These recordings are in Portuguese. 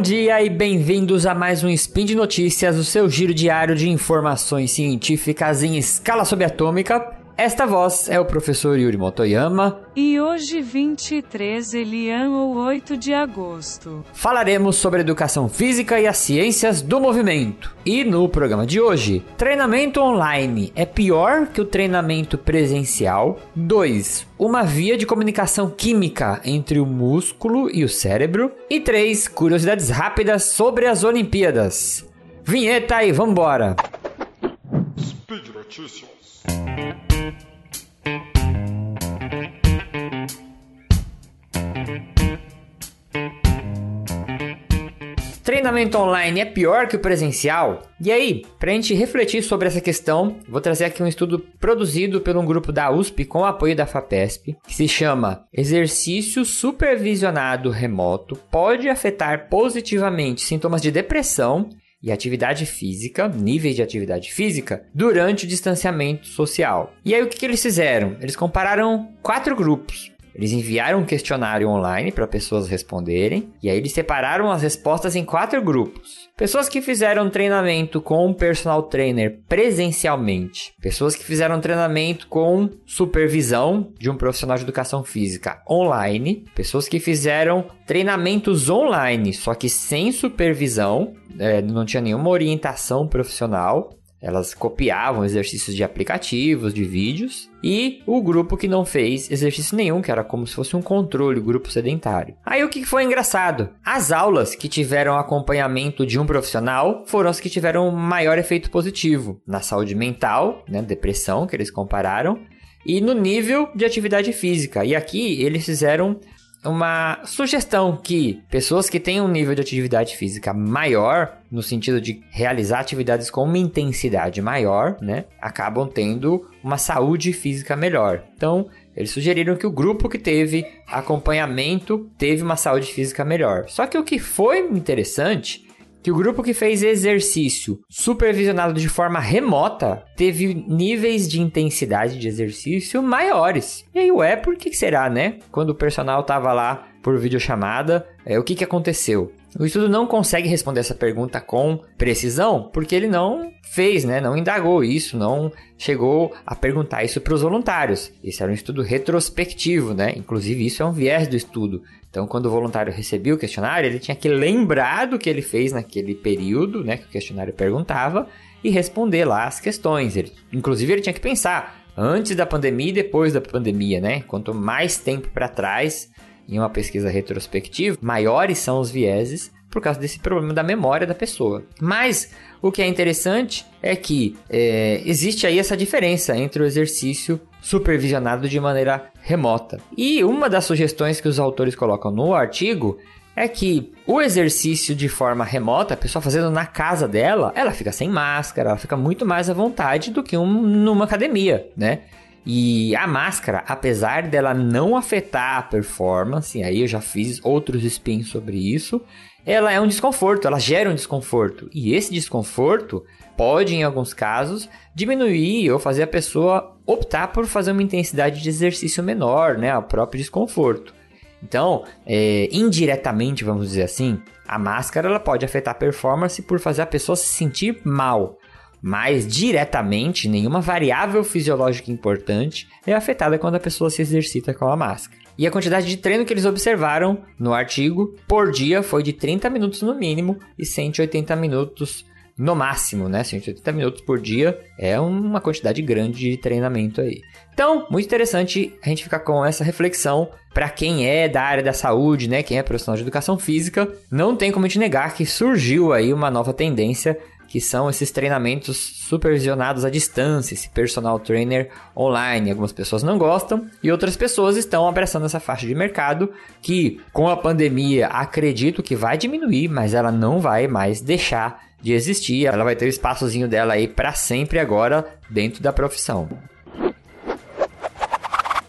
Bom dia e bem-vindos a mais um Spin de Notícias, o seu giro diário de informações científicas em escala subatômica. Esta voz é o professor Yuri Motoyama. E hoje, 23 Elian ou 8 de agosto, falaremos sobre educação física e as ciências do movimento. E no programa de hoje, treinamento online é pior que o treinamento presencial? 2. Uma via de comunicação química entre o músculo e o cérebro. E 3. Curiosidades rápidas sobre as Olimpíadas. Vinheta e vambora! Speed Notícias. Treinamento online é pior que o presencial? E aí, para a gente refletir sobre essa questão, vou trazer aqui um estudo produzido por um grupo da USP com apoio da FAPESP, que se chama Exercício Supervisionado Remoto pode afetar positivamente sintomas de depressão e atividade física, níveis de atividade física, durante o distanciamento social. E aí o que, que eles fizeram? Eles compararam quatro grupos. Eles enviaram um questionário online para pessoas responderem e aí eles separaram as respostas em quatro grupos. Pessoas que fizeram treinamento com um personal trainer presencialmente, pessoas que fizeram treinamento com supervisão de um profissional de educação física online, pessoas que fizeram treinamentos online, só que sem supervisão, é, não tinha nenhuma orientação profissional, elas copiavam exercícios de aplicativos, de vídeos, e o grupo que não fez exercício nenhum, que era como se fosse um controle, grupo sedentário. Aí o que foi engraçado? As aulas que tiveram acompanhamento de um profissional foram as que tiveram maior efeito positivo na saúde mental, né, depressão, que eles compararam, e no nível de atividade física. E aqui eles fizeram uma sugestão que pessoas que têm um nível de atividade física maior, no sentido de realizar atividades com uma intensidade maior, né, acabam tendo uma saúde física melhor. Então, eles sugeriram que o grupo que teve acompanhamento teve uma saúde física melhor. Só que o que foi interessante que o grupo que fez exercício supervisionado de forma remota teve níveis de intensidade de exercício maiores. E aí, ué, por que será, né? Quando o personal tava lá por videochamada, é, o que, que aconteceu? O estudo não consegue responder essa pergunta com precisão, porque ele não fez, né? Não indagou isso, não chegou a perguntar isso para os voluntários. Esse era um estudo retrospectivo, né? Inclusive, isso é um viés do estudo. Então, quando o voluntário recebia o questionário, ele tinha que lembrar do que ele fez naquele período, né, que o questionário perguntava, e responder lá as questões. Ele, inclusive, ele tinha que pensar antes da pandemia e depois da pandemia, né? Quanto mais tempo para trás, em uma pesquisa retrospectiva, maiores são os vieses por causa desse problema da memória da pessoa. Mas o que é interessante é que é, existe aí essa diferença entre o exercício supervisionado de maneira remota. E uma das sugestões que os autores colocam no artigo é que o exercício de forma remota, a pessoa fazendo na casa dela, ela fica sem máscara, ela fica muito mais à vontade do que um, numa academia, né? E a máscara, apesar dela não afetar a performance, aí eu já fiz outros spins sobre isso, ela é um desconforto, ela gera um desconforto. E esse desconforto pode, em alguns casos, diminuir ou fazer a pessoa optar por fazer uma intensidade de exercício menor, né? O próprio desconforto. Então, é, indiretamente, vamos dizer assim, a máscara ela pode afetar a performance por fazer a pessoa se sentir mal. Mas diretamente, nenhuma variável fisiológica importante é afetada quando a pessoa se exercita com a máscara. E a quantidade de treino que eles observaram no artigo por dia foi de 30 minutos no mínimo e 180 minutos no máximo, né? 180 minutos por dia é uma quantidade grande de treinamento aí. Então, muito interessante a gente ficar com essa reflexão para quem é da área da saúde, né? Quem é profissional de educação física, não tem como gente negar que surgiu aí uma nova tendência que são esses treinamentos supervisionados à distância, esse personal trainer online. Algumas pessoas não gostam e outras pessoas estão abraçando essa faixa de mercado que, com a pandemia, acredito que vai diminuir, mas ela não vai mais deixar de existir. Ela vai ter o espaçozinho dela aí para sempre agora dentro da profissão.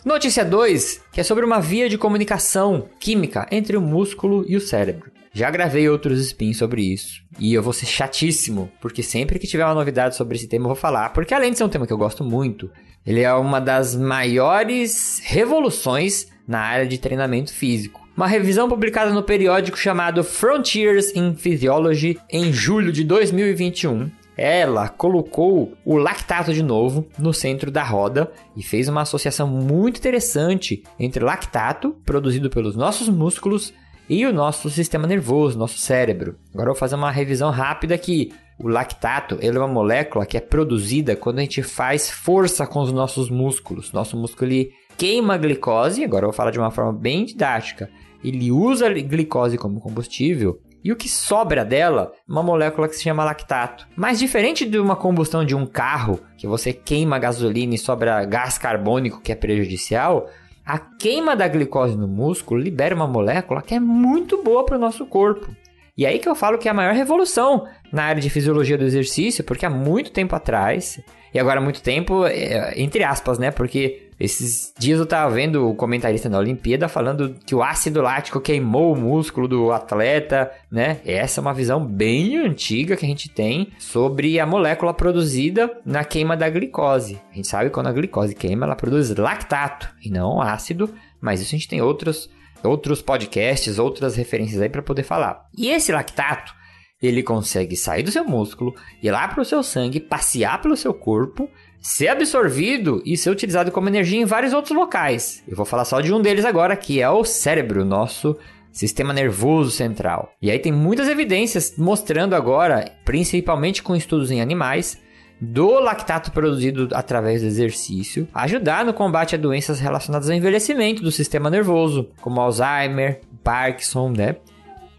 Notícia 2, que é sobre uma via de comunicação química entre o músculo e o cérebro. Já gravei outros spins sobre isso. E eu vou ser chatíssimo, porque sempre que tiver uma novidade sobre esse tema eu vou falar. Porque além de ser um tema que eu gosto muito, ele é uma das maiores revoluções na área de treinamento físico. Uma revisão publicada no periódico chamado Frontiers in Physiology em julho de 2021 ela colocou o lactato de novo no centro da roda e fez uma associação muito interessante entre lactato, produzido pelos nossos músculos, e o nosso sistema nervoso, nosso cérebro. Agora eu vou fazer uma revisão rápida aqui. O lactato ele é uma molécula que é produzida quando a gente faz força com os nossos músculos. Nosso músculo ele queima a glicose, agora eu vou falar de uma forma bem didática. Ele usa a glicose como combustível e o que sobra dela, uma molécula que se chama lactato. Mas diferente de uma combustão de um carro, que você queima gasolina e sobra gás carbônico que é prejudicial, a queima da glicose no músculo libera uma molécula que é muito boa para o nosso corpo. E aí que eu falo que é a maior revolução na área de fisiologia do exercício, porque há muito tempo atrás, e agora há muito tempo, é, entre aspas, né? Porque esses dias eu tava vendo o comentarista na Olimpíada falando que o ácido lático queimou o músculo do atleta, né? Essa é uma visão bem antiga que a gente tem sobre a molécula produzida na queima da glicose. A gente sabe que quando a glicose queima, ela produz lactato e não ácido, mas isso a gente tem outros outros podcasts, outras referências aí para poder falar. E esse lactato, ele consegue sair do seu músculo, ir lá para o seu sangue, passear pelo seu corpo ser absorvido e ser utilizado como energia em vários outros locais. Eu vou falar só de um deles agora, que é o cérebro, nosso sistema nervoso central. E aí tem muitas evidências mostrando agora, principalmente com estudos em animais, do lactato produzido através do exercício, ajudar no combate a doenças relacionadas ao envelhecimento do sistema nervoso, como Alzheimer, Parkinson, né?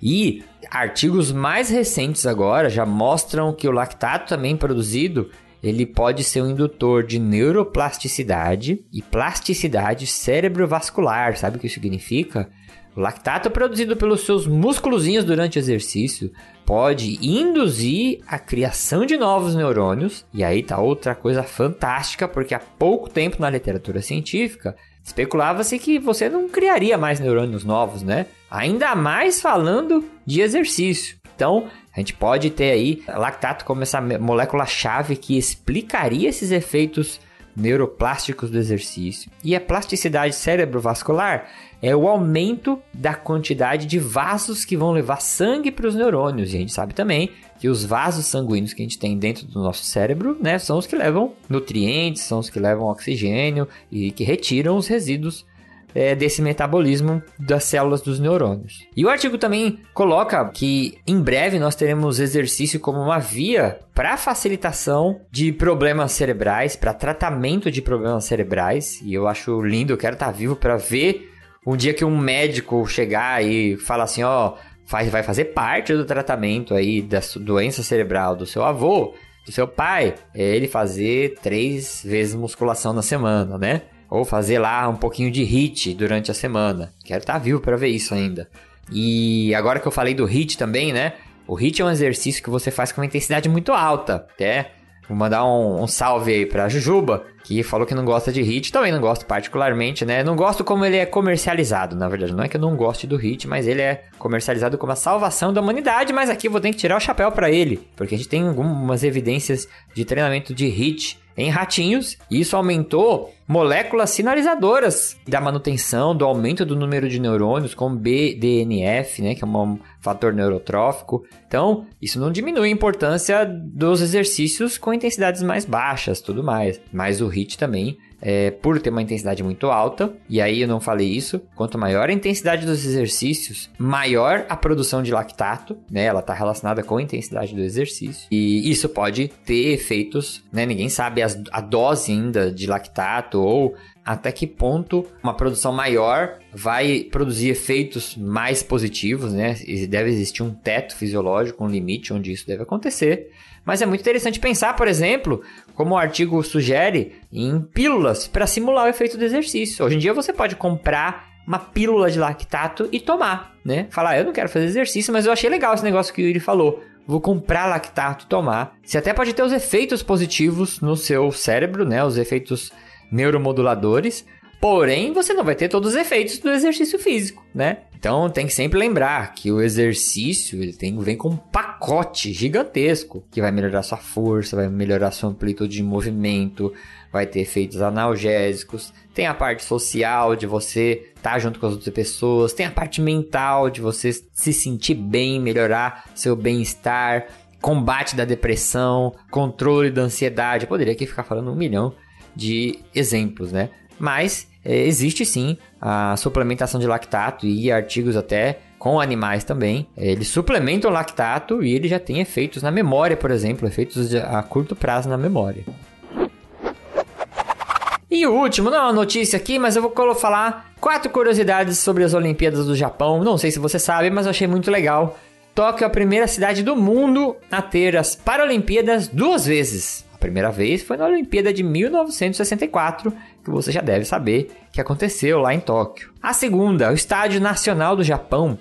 E artigos mais recentes agora já mostram que o lactato também produzido ele pode ser um indutor de neuroplasticidade e plasticidade cerebrovascular. Sabe o que isso significa? O lactato produzido pelos seus músculozinhos durante o exercício pode induzir a criação de novos neurônios. E aí tá outra coisa fantástica, porque há pouco tempo na literatura científica especulava-se que você não criaria mais neurônios novos, né? Ainda mais falando de exercício. Então, a gente pode ter aí lactato como essa molécula-chave que explicaria esses efeitos neuroplásticos do exercício. E a plasticidade cerebrovascular é o aumento da quantidade de vasos que vão levar sangue para os neurônios. E a gente sabe também que os vasos sanguíneos que a gente tem dentro do nosso cérebro, né, são os que levam nutrientes, são os que levam oxigênio e que retiram os resíduos é, desse metabolismo das células dos neurônios. E o artigo também coloca que em breve nós teremos exercício como uma via para facilitação de problemas cerebrais, para tratamento de problemas cerebrais. E eu acho lindo, eu quero estar tá vivo para ver um dia que um médico chegar e falar assim, ó, faz, vai fazer parte do tratamento aí da doença cerebral do seu avô, do seu pai, é ele fazer três vezes musculação na semana, né? Ou fazer lá um pouquinho de HIT durante a semana. Quero estar tá vivo para ver isso ainda. E agora que eu falei do HIT também, né? O HIT é um exercício que você faz com uma intensidade muito alta, até Vou mandar um, um, salve aí pra Jujuba, que falou que não gosta de hit. Também não gosto particularmente, né? Não gosto como ele é comercializado, na verdade. Não é que eu não goste do hit, mas ele é comercializado como a salvação da humanidade. Mas aqui eu vou ter que tirar o chapéu para ele, porque a gente tem algumas evidências de treinamento de hit em ratinhos, e isso aumentou moléculas sinalizadoras da manutenção, do aumento do número de neurônios, como BDNF, né, que é um fator neurotrófico. Então, isso não diminui a importância dos exercícios com intensidades mais baixas, tudo mais. Mas o HIIT também é, por ter uma intensidade muito alta, e aí eu não falei isso, quanto maior a intensidade dos exercícios, maior a produção de lactato, né? Ela está relacionada com a intensidade do exercício, e isso pode ter efeitos, né? Ninguém sabe as, a dose ainda de lactato ou até que ponto uma produção maior vai produzir efeitos mais positivos, né? E deve existir um teto fisiológico, um limite onde isso deve acontecer. Mas é muito interessante pensar, por exemplo, como o artigo sugere, em pílulas para simular o efeito do exercício. Hoje em dia você pode comprar uma pílula de lactato e tomar, né? Falar, ah, eu não quero fazer exercício, mas eu achei legal esse negócio que Yuri falou. Vou comprar lactato e tomar. Você até pode ter os efeitos positivos no seu cérebro, né? Os efeitos neuromoduladores, Porém, você não vai ter todos os efeitos do exercício físico, né? Então tem que sempre lembrar que o exercício ele tem, vem com um pacote gigantesco que vai melhorar sua força, vai melhorar sua amplitude de movimento, vai ter efeitos analgésicos, tem a parte social de você estar tá junto com as outras pessoas, tem a parte mental de você se sentir bem, melhorar seu bem-estar, combate da depressão, controle da ansiedade. Eu poderia aqui ficar falando um milhão de exemplos, né? Mas é, existe sim a suplementação de lactato e artigos até com animais também. É, eles suplementam lactato e ele já tem efeitos na memória, por exemplo, efeitos a curto prazo na memória. E o último, não é uma notícia aqui, mas eu vou falar quatro curiosidades sobre as Olimpíadas do Japão. Não sei se você sabe, mas eu achei muito legal. Tóquio é a primeira cidade do mundo a ter as Paralimpíadas duas vezes. Primeira vez foi na Olimpíada de 1964 que você já deve saber que aconteceu lá em Tóquio. A segunda, o Estádio Nacional do Japão,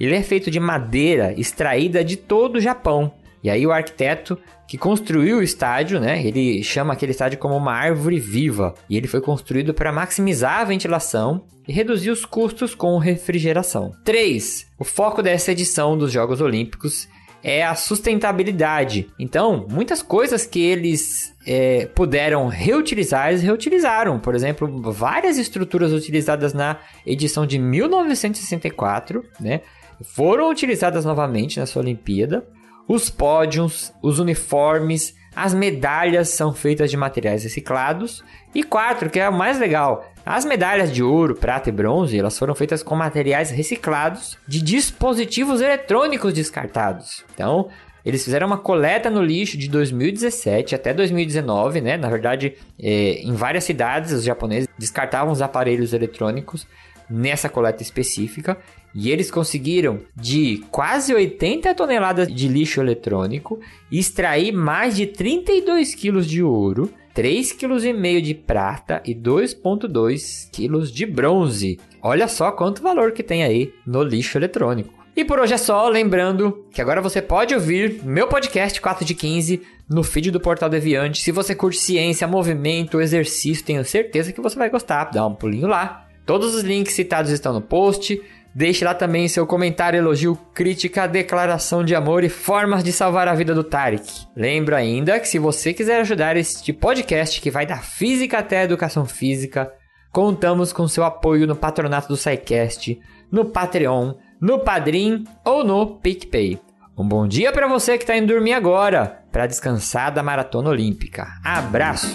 ele é feito de madeira extraída de todo o Japão. E aí o arquiteto que construiu o estádio, né, ele chama aquele estádio como uma árvore viva, e ele foi construído para maximizar a ventilação e reduzir os custos com refrigeração. 3. O foco dessa edição dos Jogos Olímpicos é a sustentabilidade. Então, muitas coisas que eles é, puderam reutilizar, eles reutilizaram. Por exemplo, várias estruturas utilizadas na edição de 1964, né? Foram utilizadas novamente nessa Olimpíada. Os pódios, os uniformes, as medalhas são feitas de materiais reciclados. E quatro, que é o mais legal, as medalhas de ouro, prata e bronze, elas foram feitas com materiais reciclados de dispositivos eletrônicos descartados. Então, eles fizeram uma coleta no lixo de 2017 até 2019, né? Na verdade, é, em várias cidades os japoneses descartavam os aparelhos eletrônicos nessa coleta específica e eles conseguiram de quase 80 toneladas de lixo eletrônico extrair mais de 32 quilos de ouro 3,5 kg de prata e 2,2 kg de bronze. Olha só quanto valor que tem aí no lixo eletrônico. E por hoje é só, lembrando que agora você pode ouvir meu podcast 4 de 15 no feed do Portal Deviante. Se você curte ciência, movimento, exercício, tenho certeza que você vai gostar. Dá um pulinho lá. Todos os links citados estão no post. Deixe lá também seu comentário, elogio, crítica, declaração de amor e formas de salvar a vida do Tarek. Lembro ainda que se você quiser ajudar este podcast que vai da física até a educação física, contamos com seu apoio no patronato do SciCast, no Patreon, no Padrim ou no PicPay. Um bom dia para você que está indo dormir agora, para descansar da maratona olímpica. Abraço!